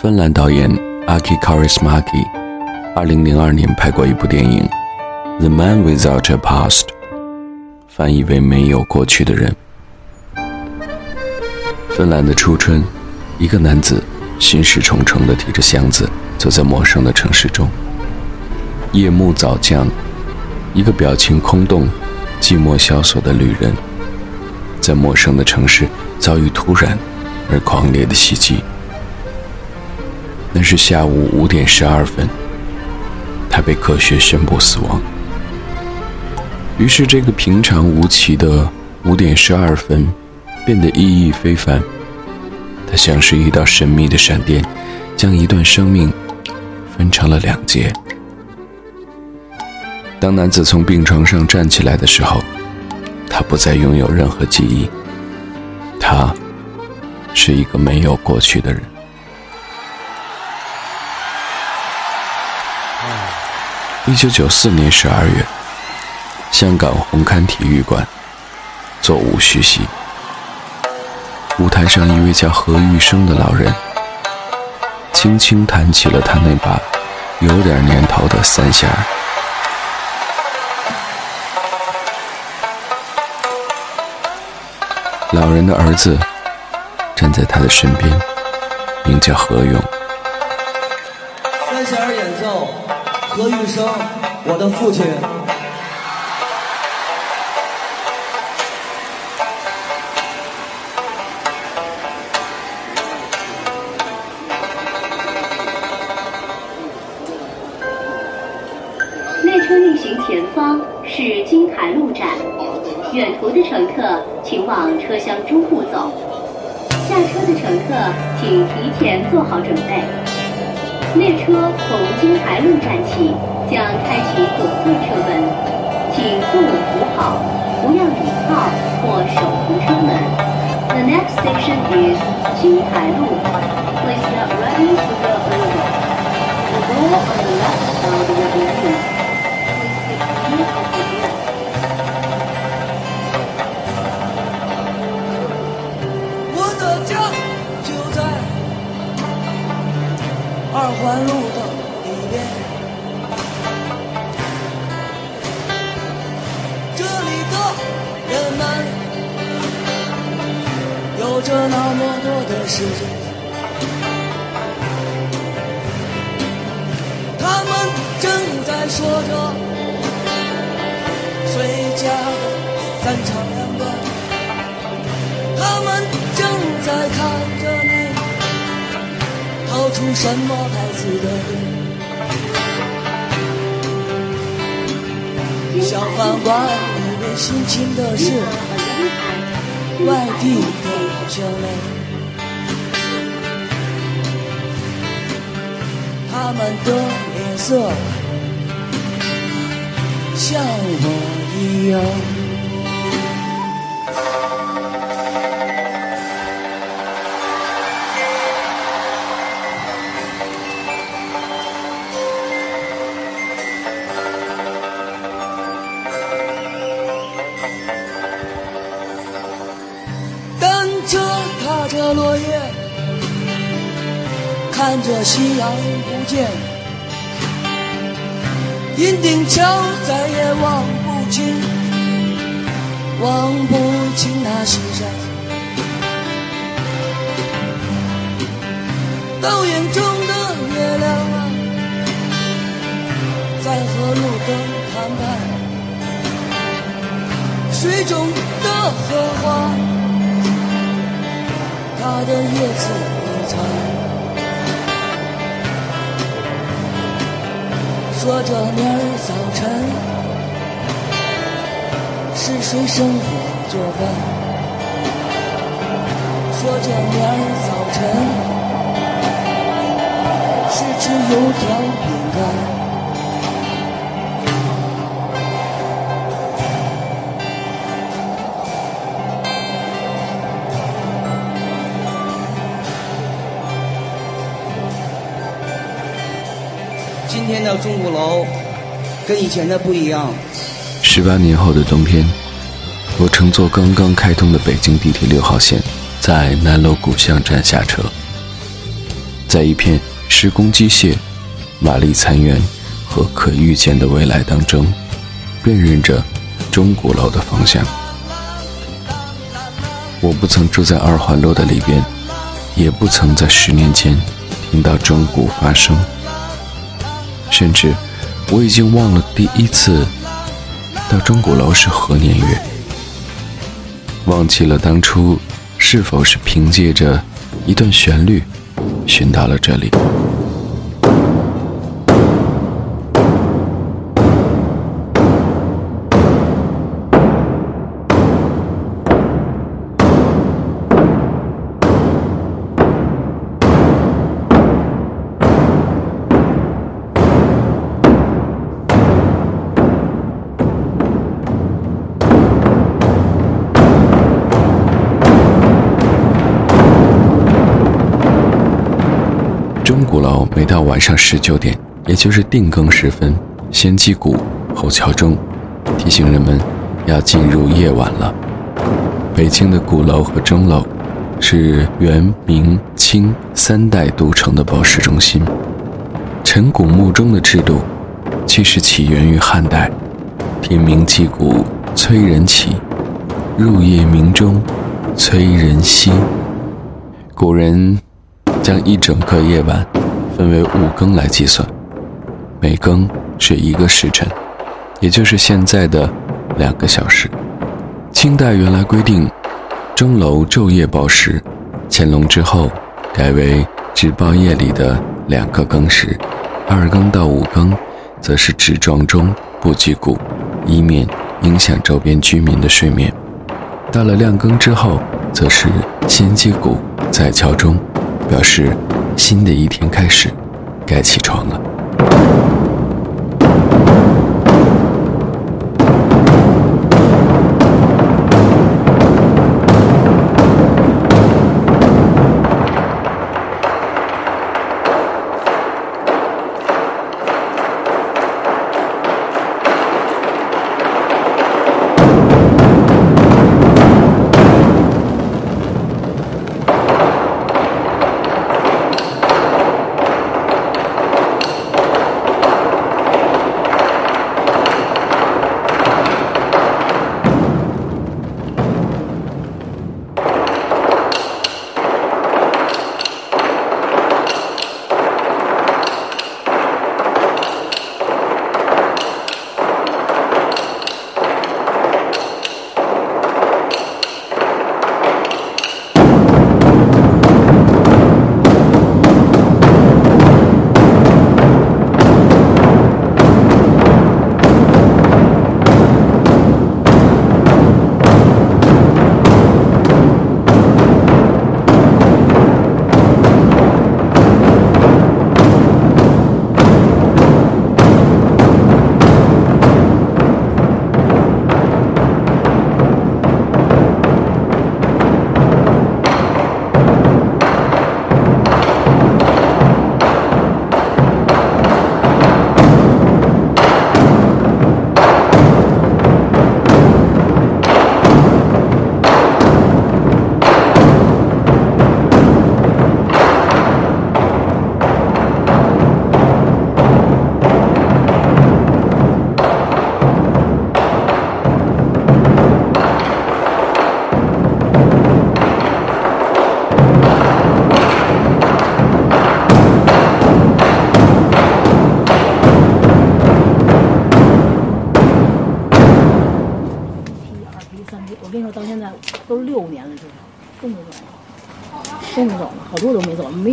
芬兰导演 Aki Kaurismaki，二零零二年拍过一部电影《The Man Without a Past》，翻译为“没有过去的人”。芬兰的初春，一个男子心事重重地提着箱子走在陌生的城市中。夜幕早降，一个表情空洞、寂寞萧索的旅人，在陌生的城市遭遇突然而狂烈的袭击。那是下午五点十二分，他被科学宣布死亡。于是，这个平常无奇的五点十二分变得意义非凡。它像是一道神秘的闪电，将一段生命分成了两截。当男子从病床上站起来的时候，他不再拥有任何记忆。他是一个没有过去的人。一九九四年十二月，香港红磡体育馆，座无虚席。舞台上一位叫何玉生的老人，轻轻弹起了他那把有点年头的三弦。老人的儿子站在他的身边，名叫何勇。三弦演奏，何玉生，我的父亲。列车运行前方是金台路站。远途的乘客，请往车厢中部走。下车的乘客，请提前做好准备。列车从金台路站起，将开启左侧车门，请坐稳扶好，不要倚靠或手扶车门。The next station is 金台路。Please get ready for the arrival. The door on the left side will be used. 环路的里边，这里的人们有着那么多的时间，他们正在说着谁家的三长出什么牌子的。小饭馆里面辛勤的是外地的好兄妹，他们的脸色像我一样。看着夕阳不见，银锭桥再也望不清，望不清那西山。倒影中的月亮啊，在和路灯谈判。水中的荷花，它的叶子已残。说着明儿早晨是谁生火做饭？说着明儿早晨是吃油条饼干。钟鼓楼跟以前的不一样。十八年后的冬天，我乘坐刚刚开通的北京地铁六号线，在南锣鼓巷站下车。在一片施工机械、瓦砾残垣和可预见的未来当中，辨认着钟鼓楼的方向。我不曾住在二环路的里边，也不曾在十年前听到钟鼓发声，甚至我已经忘了第一次到钟鼓楼是何年月，忘记了当初是否是凭借着一段旋律寻到了这里。晚上十九点，也就是定更时分，先击鼓后敲钟，提醒人们要进入夜晚了。北京的鼓楼和钟楼是元、明、清三代都城的报时中心。晨鼓暮钟的制度其实起源于汉代，天明击鼓催人起，入夜鸣钟催人息。古人。将一整个夜晚分为五更来计算，每更是一个时辰，也就是现在的两个小时。清代原来规定钟楼昼夜报时，乾隆之后改为只报夜里的两个更时，二更到五更则是只撞钟不击鼓，以免影响周边居民的睡眠。到了亮更之后，则是先击鼓再敲钟。表示新的一天开始，该起床了。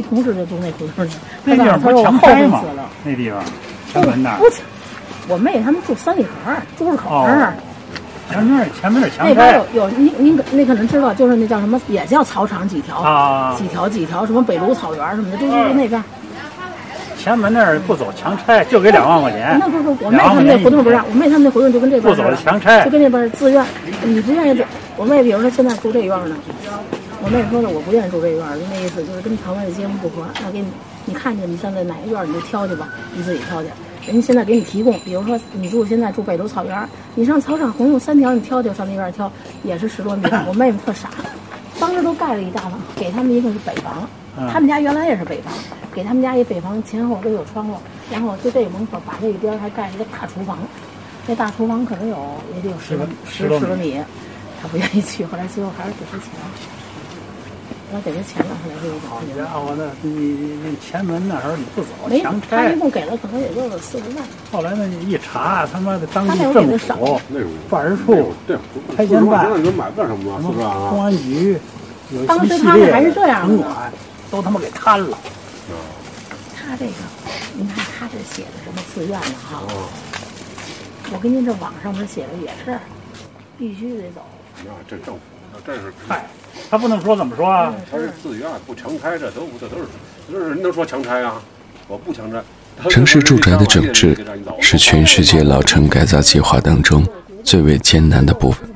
同事就住那胡同去。那地方不是强拆吗？那地方前门那儿。我妹他们住三里河，朱市口那儿。前面前面是强拆。那边有有您您你可能知道，就是那叫什么，也叫草场几条啊，几条几条什么北芦草原什么的，就就是那边。前门那儿不走强拆，就给两万块钱。那不是，我妹他们那胡同不让，我妹他们那胡同就跟这边不走强拆，就跟那边自愿，你不愿意走。我妹比如说现在住这院呢。我妹说了，我不愿意住这院儿，就那意思，就是跟旁边的街坊不合。那给你，你看见你现在哪个院儿，你就挑去吧，你自己挑去。人家现在给你提供，比如说你住现在住北头草原，你上草场红用三条，你挑挑上那院挑，也是十多米。我妹妹特傻，当时都盖了一大房，给他们一个是北房，他们家原来也是北房，给他们家一北房前后都有窗户，然后就这个门口把这一边还盖一个大厨房，那大厨房可能有也得有十十十多米，他不愿意去，后来最后还是给他钱。我给他钱了，后来就好家伙，那你那前门那时候你不走，没强他一。共给了可能也就是四五万。后来那一查，他妈的当地政府、办事处、这拆迁办？公安局，有当时他们还是这样管都他妈给贪了。他这个，您看他这写的什么自愿的哈？哦我跟您这网上面写的也是，必须得走。那这政府，那这是嗨，他不能说怎么说啊？他是自愿不强拆，这都这都是，这是能说强拆啊？我不强拆。城市住宅的整治是全世界老城改造计划当中最为艰难的部分。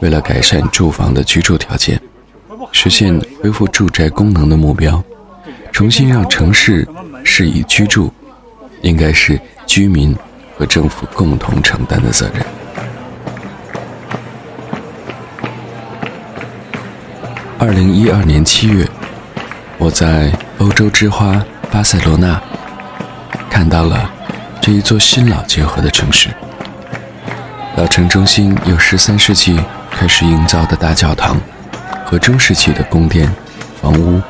为了改善住房的居住条件，实现恢复住宅功能的目标，重新让城市适宜居住，应该是居民和政府共同承担的责任。二零一二年七月，我在欧洲之花巴塞罗那看到了这一座新老结合的城市。老城中心有十三世纪开始营造的大教堂和中世纪的宫殿、房屋，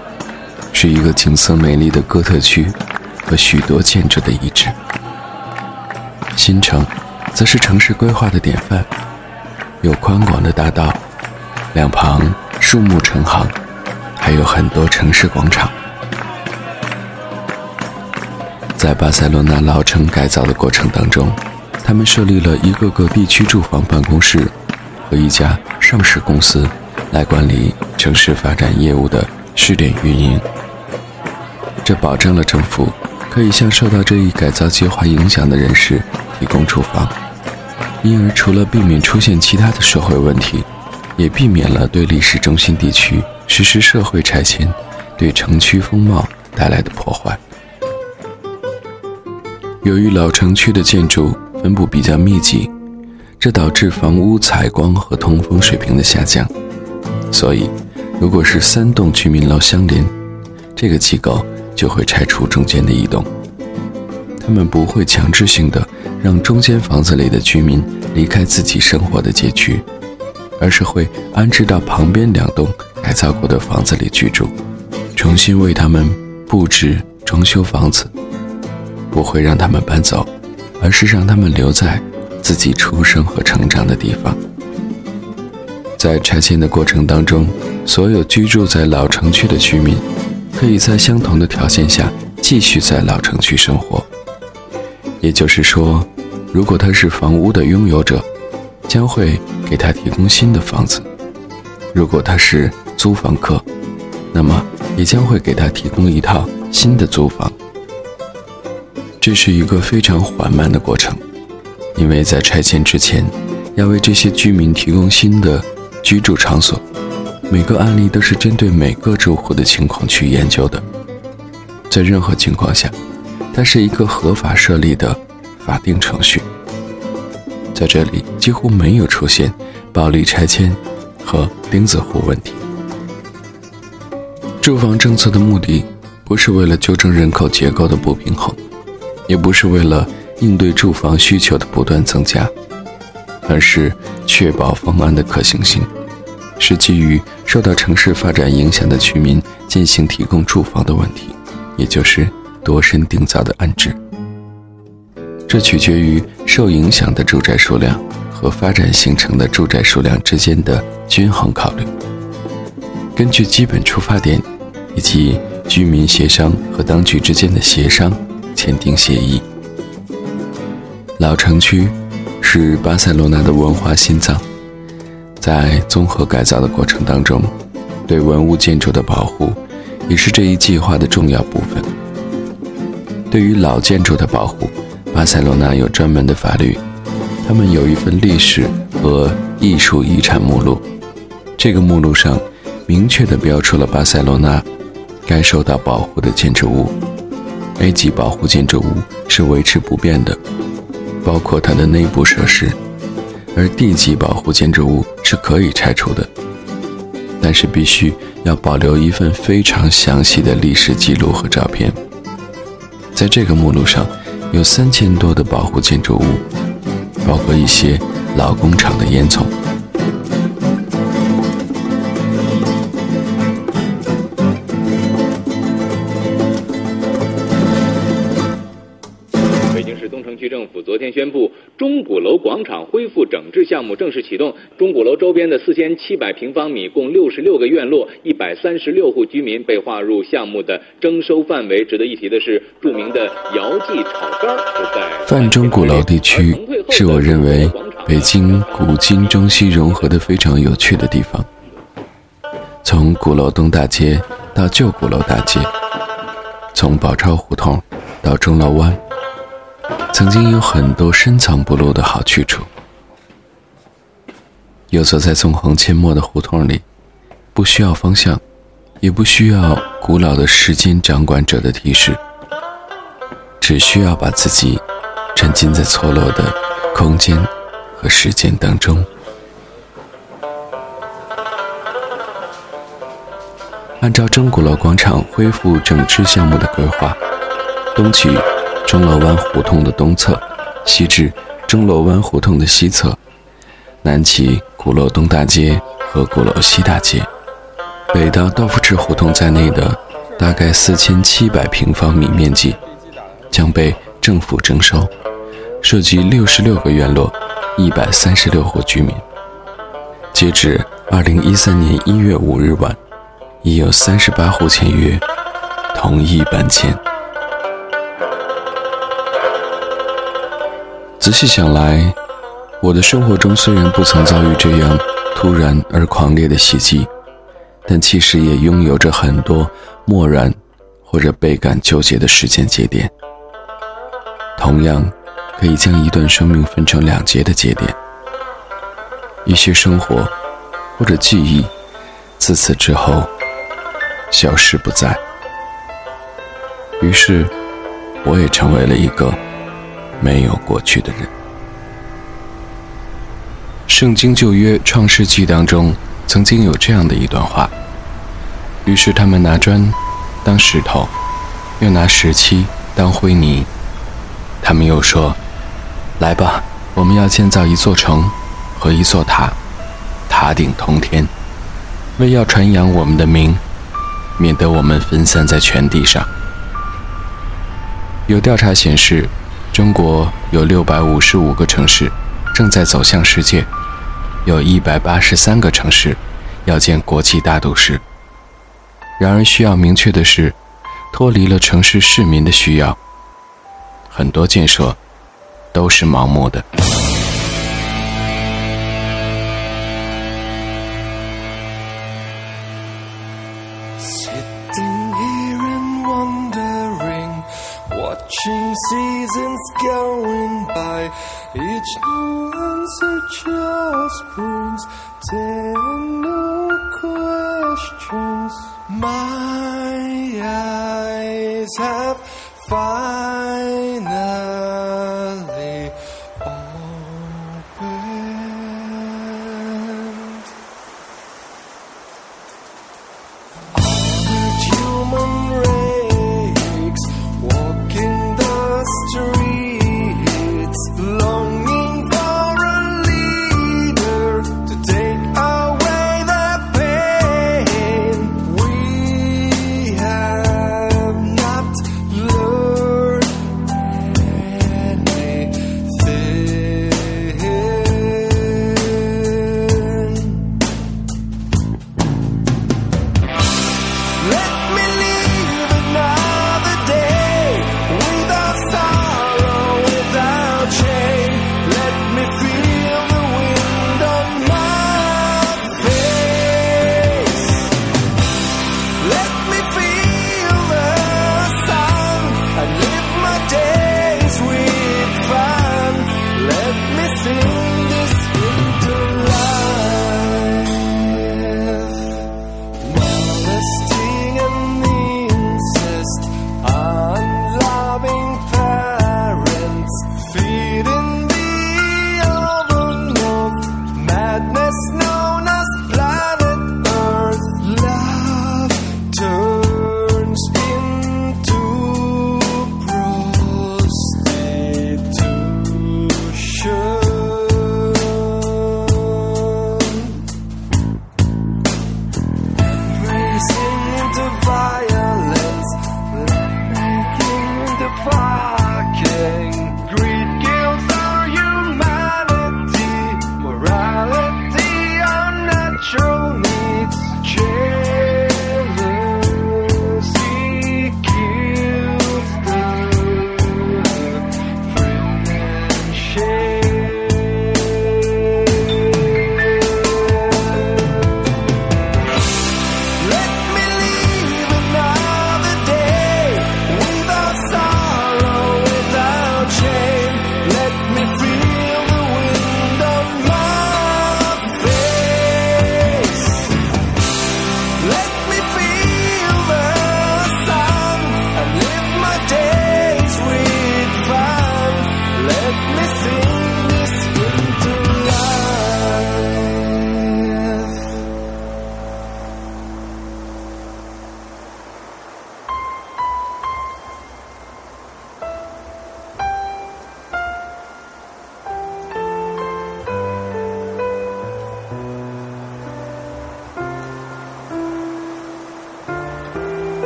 是一个景色美丽的哥特区和许多建筑的遗址。新城则是城市规划的典范，有宽广的大道，两旁树木成行，还有很多城市广场。在巴塞罗那老城改造的过程当中，他们设立了一个个地区住房办公室和一家上市公司，来管理城市发展业务的试点运营。这保证了政府可以向受到这一改造计划影响的人士提供住房，因而除了避免出现其他的社会问题，也避免了对历史中心地区实施社会拆迁对城区风貌带来的破坏。由于老城区的建筑分布比较密集，这导致房屋采光和通风水平的下降。所以，如果是三栋居民楼相连，这个机构就会拆除中间的一栋。他们不会强制性的让中间房子里的居民离开自己生活的街区，而是会安置到旁边两栋改造过的房子里居住，重新为他们布置装修房子。不会让他们搬走，而是让他们留在自己出生和成长的地方。在拆迁的过程当中，所有居住在老城区的居民，可以在相同的条件下继续在老城区生活。也就是说，如果他是房屋的拥有者，将会给他提供新的房子；如果他是租房客，那么也将会给他提供一套新的租房。这是一个非常缓慢的过程，因为在拆迁之前，要为这些居民提供新的居住场所。每个案例都是针对每个住户的情况去研究的。在任何情况下，它是一个合法设立的法定程序。在这里几乎没有出现暴力拆迁和钉子户问题。住房政策的目的不是为了纠正人口结构的不平衡。也不是为了应对住房需求的不断增加，而是确保方案的可行性，是基于受到城市发展影响的居民进行提供住房的问题，也就是多身定造的安置。这取决于受影响的住宅数量和发展形成的住宅数量之间的均衡考虑。根据基本出发点以及居民协商和当局之间的协商。签订协议。老城区是巴塞罗那的文化心脏，在综合改造的过程当中，对文物建筑的保护也是这一计划的重要部分。对于老建筑的保护，巴塞罗那有专门的法律，他们有一份历史和艺术遗产目录。这个目录上明确地标出了巴塞罗那该受到保护的建筑物。A 级保护建筑物是维持不变的，包括它的内部设施；而 D 级保护建筑物是可以拆除的，但是必须要保留一份非常详细的历史记录和照片。在这个目录上，有三千多的保护建筑物，包括一些老工厂的烟囱。昨天宣布，钟鼓楼广场恢复整治项目正式启动。钟鼓楼周边的四千七百平方米，共六十六个院落，一百三十六户居民被划入项目的征收范围。值得一提的是，著名的姚记炒肝就在范钟鼓楼地区，是我认为北京古今中西融合的非常有趣的地方。从鼓楼东大街到旧鼓楼大街，从宝钞胡同到钟楼湾。曾经有很多深藏不露的好去处，游走在纵横阡陌的胡同里，不需要方向，也不需要古老的时间掌管者的提示，只需要把自己沉浸在错落的空间和时间当中。按照钟鼓楼广场恢复整治项目的规划，东起。钟楼湾胡同的东侧，西至钟楼湾胡同的西侧，南起鼓楼东大街和鼓楼西大街，北到豆腐池胡同在内的大概四千七百平方米面积，将被政府征收，涉及六十六个院落，一百三十六户居民。截止二零一三年一月五日晚，已有三十八户签约，同意搬迁。仔细想来，我的生活中虽然不曾遭遇这样突然而狂烈的袭击，但其实也拥有着很多漠然或者倍感纠结的时间节点。同样，可以将一段生命分成两节的节点。一些生活或者记忆，自此之后消失不在。于是，我也成为了一个。没有过去的人。圣经旧约创世纪当中曾经有这样的一段话。于是他们拿砖当石头，又拿石漆当灰泥。他们又说：“来吧，我们要建造一座城和一座塔，塔顶通天，为要传扬我们的名，免得我们分散在全地上。”有调查显示。中国有六百五十五个城市正在走向世界，有一百八十三个城市要建国际大都市。然而，需要明确的是，脱离了城市市民的需要，很多建设都是盲目的。Seasons going by. Each new answer just brings tender questions. My eyes have finally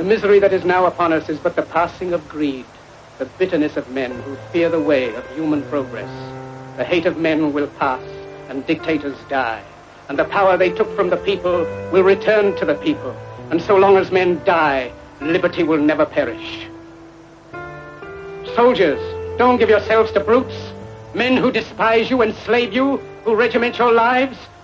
The misery that is now upon us is but the passing of greed, the bitterness of men who fear the way of human progress. The hate of men will pass and dictators die. And the power they took from the people will return to the people. And so long as men die, liberty will never perish. Soldiers, don't give yourselves to brutes, men who despise you, enslave you, who regiment your lives,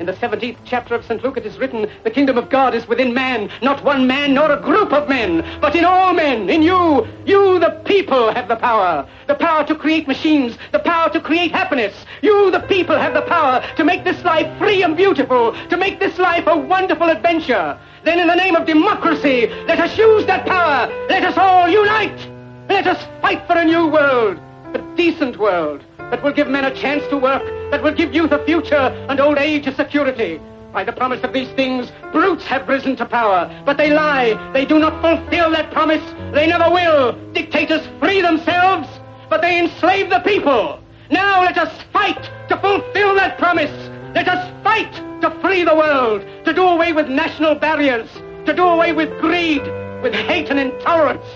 In the 17th chapter of St. Luke it is written, the kingdom of God is within man, not one man nor a group of men, but in all men, in you. You, the people, have the power. The power to create machines, the power to create happiness. You, the people, have the power to make this life free and beautiful, to make this life a wonderful adventure. Then in the name of democracy, let us use that power. Let us all unite. Let us fight for a new world, a decent world that will give men a chance to work, that will give youth a future and old age a security. By the promise of these things, brutes have risen to power, but they lie. They do not fulfill that promise. They never will. Dictators free themselves, but they enslave the people. Now let us fight to fulfill that promise. Let us fight to free the world, to do away with national barriers, to do away with greed, with hate and intolerance.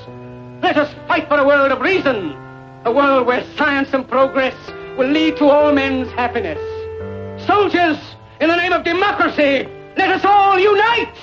Let us fight for a world of reason, a world where science and progress will lead to all men's happiness. Soldiers, in the name of democracy, let us all unite!